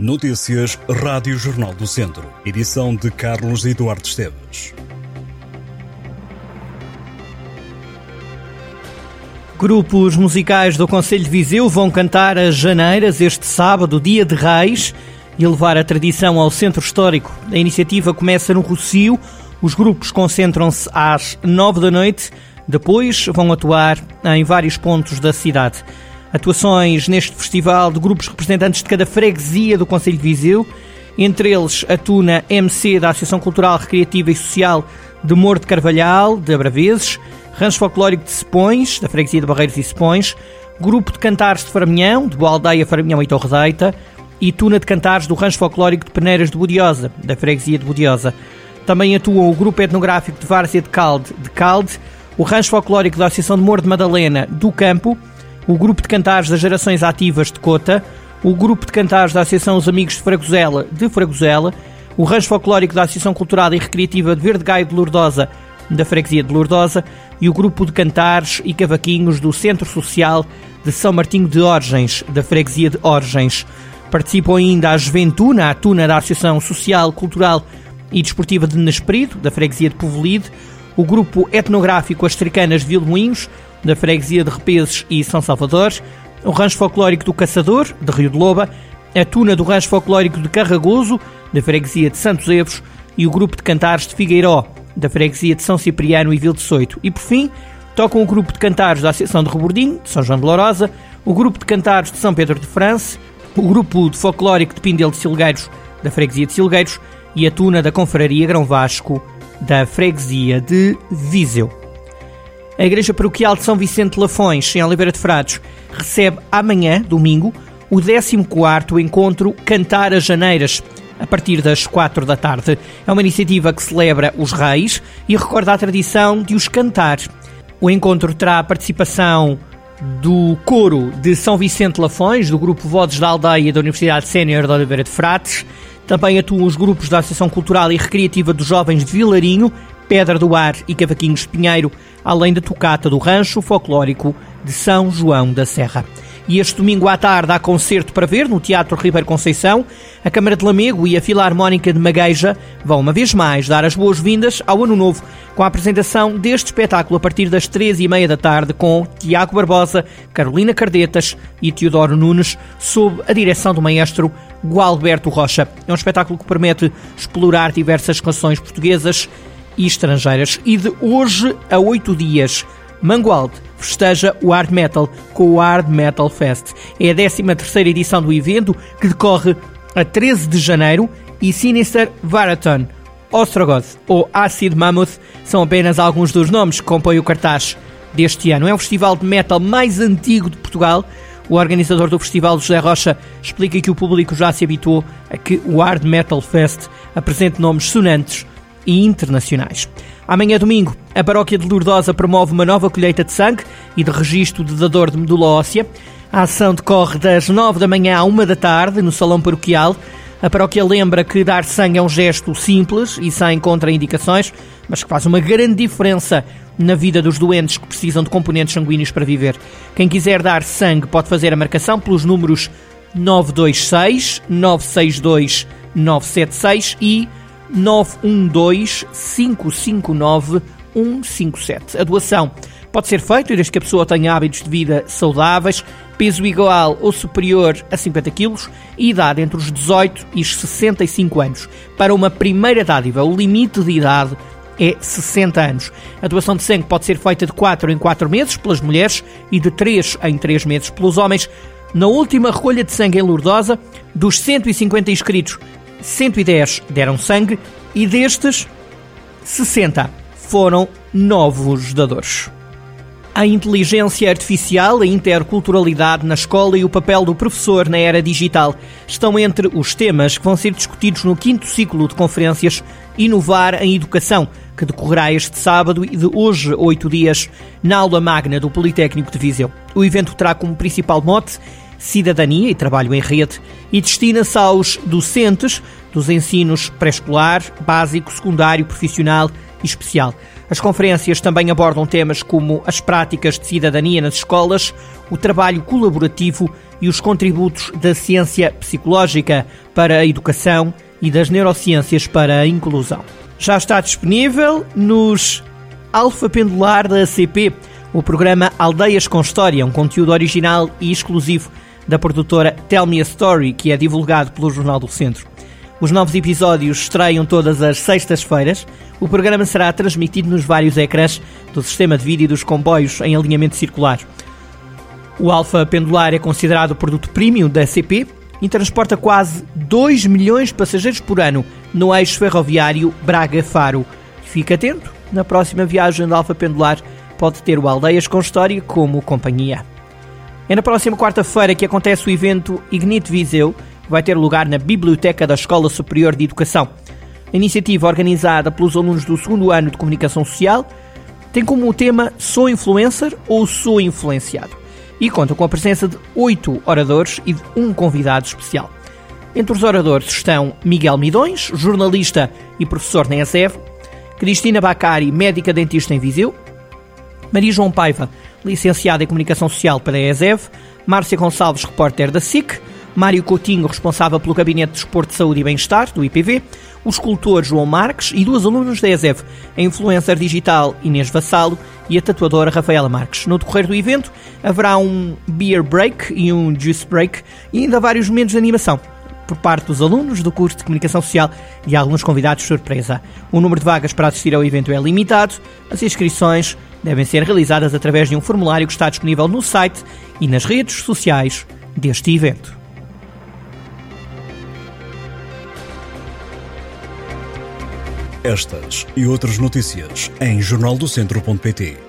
Notícias Rádio Jornal do Centro. Edição de Carlos Eduardo Esteves. Grupos musicais do Conselho de Viseu vão cantar as Janeiras este sábado, dia de Reis, e levar a tradição ao centro histórico. A iniciativa começa no Rocio. Os grupos concentram-se às nove da noite. Depois vão atuar em vários pontos da cidade. Atuações neste festival de grupos representantes de cada freguesia do Conselho de Viseu, entre eles a Tuna MC da Associação Cultural, Recreativa e Social de Moro Carvalhal, de Abraveses, Rancho Folclórico de Sepões, da freguesia de Barreiros e Sepões, Grupo de Cantares de Faraminhão, de Boa Aldeia, Faraminhão e Torredeita, e Tuna de Cantares do Rancho Folclórico de Peneiras de Budiosa, da freguesia de Budiosa. Também atuam o Grupo Etnográfico de Várzea de Calde, de Calde, o Rancho Folclórico da Associação de Moro de Madalena, do Campo, o Grupo de Cantares das Gerações Ativas de Cota, o Grupo de Cantares da Associação Os Amigos de Fragosela, de Fragosela, o Rancho Folclórico da Associação Cultural e Recreativa de Verde Gaio de Lourdosa, da Freguesia de Lourdosa, e o Grupo de Cantares e Cavaquinhos do Centro Social de São Martinho de Orgens, da Freguesia de Orgens. Participam ainda a Juventude, a Tuna da Associação Social, Cultural e Desportiva de Nesprido, da Freguesia de Povelide, o Grupo Etnográfico As Tricanas de Vilmoinhos, da freguesia de Repeses e São Salvador, o rancho folclórico do Caçador, de Rio de Loba, a tuna do rancho folclórico de Carragoso, da freguesia de Santos Evos, e o grupo de cantares de Figueiró, da freguesia de São Cipriano e Vil de Soito. E por fim, tocam o grupo de cantares da Associação de Rebordinho, de São João de Lourosa, o grupo de cantares de São Pedro de França, o grupo de folclórico de Pindel de Silgueiros, da freguesia de Silgueiros, e a tuna da Confraria Grão Vasco, da freguesia de Viseu. A Igreja Paroquial de São Vicente Lafões, em Oliveira de Frades, recebe amanhã, domingo, o 14º encontro Cantar as Janeiras, a partir das 4 da tarde. É uma iniciativa que celebra os reis e recorda a tradição de os cantar. O encontro terá a participação do coro de São Vicente Lafões, do grupo Vozes da Aldeia da Universidade Sénior de Oliveira de Frades. Também atuam os grupos da Associação Cultural e Recreativa dos Jovens de Vilarinho, Pedra do Ar e Cavaquinhos Pinheiro, além da tocata do Rancho Folclórico de São João da Serra. E este domingo à tarde há concerto para ver no Teatro Ribeiro Conceição. A Câmara de Lamego e a Filarmónica de Magueja vão uma vez mais dar as boas-vindas ao Ano Novo com a apresentação deste espetáculo a partir das três e meia da tarde com Tiago Barbosa, Carolina Cardetas e Teodoro Nunes sob a direção do maestro Gualberto Rocha. É um espetáculo que permite explorar diversas canções portuguesas e estrangeiras. E de hoje a oito dias, Mangualde festeja o Hard Metal com o Hard Metal Fest. É a 13 terceira edição do evento que decorre a 13 de janeiro e Sinister Varathon, Ostrogoth ou Acid Mammoth são apenas alguns dos nomes que compõem o cartaz deste ano. É o festival de metal mais antigo de Portugal. O organizador do festival, José Rocha, explica que o público já se habituou a que o Hard Metal Fest apresente nomes sonantes e internacionais. Amanhã, domingo, a Paróquia de Lourdosa promove uma nova colheita de sangue e de registro de dador de medula óssea. A ação decorre das 9 da manhã à 1 da tarde no Salão Paroquial. A paróquia lembra que dar sangue é um gesto simples e sem contraindicações, mas que faz uma grande diferença na vida dos doentes que precisam de componentes sanguíneos para viver. Quem quiser dar sangue pode fazer a marcação pelos números 926 962 976 e 912 559 157. A doação pode ser feita desde que a pessoa tenha hábitos de vida saudáveis, peso igual ou superior a 50 kg e idade entre os 18 e os 65 anos. Para uma primeira dádiva, o limite de idade é 60 anos. A doação de sangue pode ser feita de 4 em 4 meses pelas mulheres e de 3 em 3 meses pelos homens. Na última recolha de sangue em Lourdosa, dos 150 inscritos, 110 deram sangue e destes, 60 foram novos dadores. A inteligência artificial, a interculturalidade na escola e o papel do professor na era digital estão entre os temas que vão ser discutidos no quinto ciclo de conferências Inovar em Educação, que decorrerá este sábado e de hoje, oito dias, na aula magna do Politécnico de Viseu. O evento terá como principal mote cidadania e trabalho em rede e destina-se aos docentes dos ensinos pré-escolar, básico, secundário, profissional e especial. As conferências também abordam temas como as práticas de cidadania nas escolas, o trabalho colaborativo e os contributos da ciência psicológica para a educação e das neurociências para a inclusão. Já está disponível nos Alfa Pendular da ACP, o programa Aldeias com História, um conteúdo original e exclusivo da produtora Tell Me a Story, que é divulgado pelo Jornal do Centro. Os novos episódios estreiam todas as sextas-feiras. O programa será transmitido nos vários ecrãs do sistema de vídeo dos comboios em alinhamento circular. O Alfa Pendular é considerado o produto premium da CP e transporta quase 2 milhões de passageiros por ano no eixo ferroviário Braga-Faro. Fique atento, na próxima viagem do Alfa Pendular pode ter o Aldeias com História como companhia. É na próxima quarta-feira que acontece o evento Ignite Viseu, que vai ter lugar na Biblioteca da Escola Superior de Educação. A iniciativa, organizada pelos alunos do segundo ano de Comunicação Social, tem como tema Sou Influencer ou Sou Influenciado e conta com a presença de oito oradores e de um convidado especial. Entre os oradores estão Miguel Midões, jornalista e professor na ESEV, Cristina Bacari, médica dentista em Viseu, Maria João Paiva, licenciada em Comunicação Social pela ESEV, Márcia Gonçalves, repórter da SIC, Mário Coutinho, responsável pelo Gabinete de Esporte, Saúde e Bem-Estar, do IPV, o escultor João Marques e duas alunas da ESEV, a influencer digital Inês Vassalo e a tatuadora Rafaela Marques. No decorrer do evento haverá um beer break e um juice break e ainda vários momentos de animação por parte dos alunos do curso de Comunicação Social e alguns convidados surpresa. O número de vagas para assistir ao evento é limitado. As inscrições devem ser realizadas através de um formulário que está disponível no site e nas redes sociais deste evento. Estas e outras notícias em jornaldocentro.pt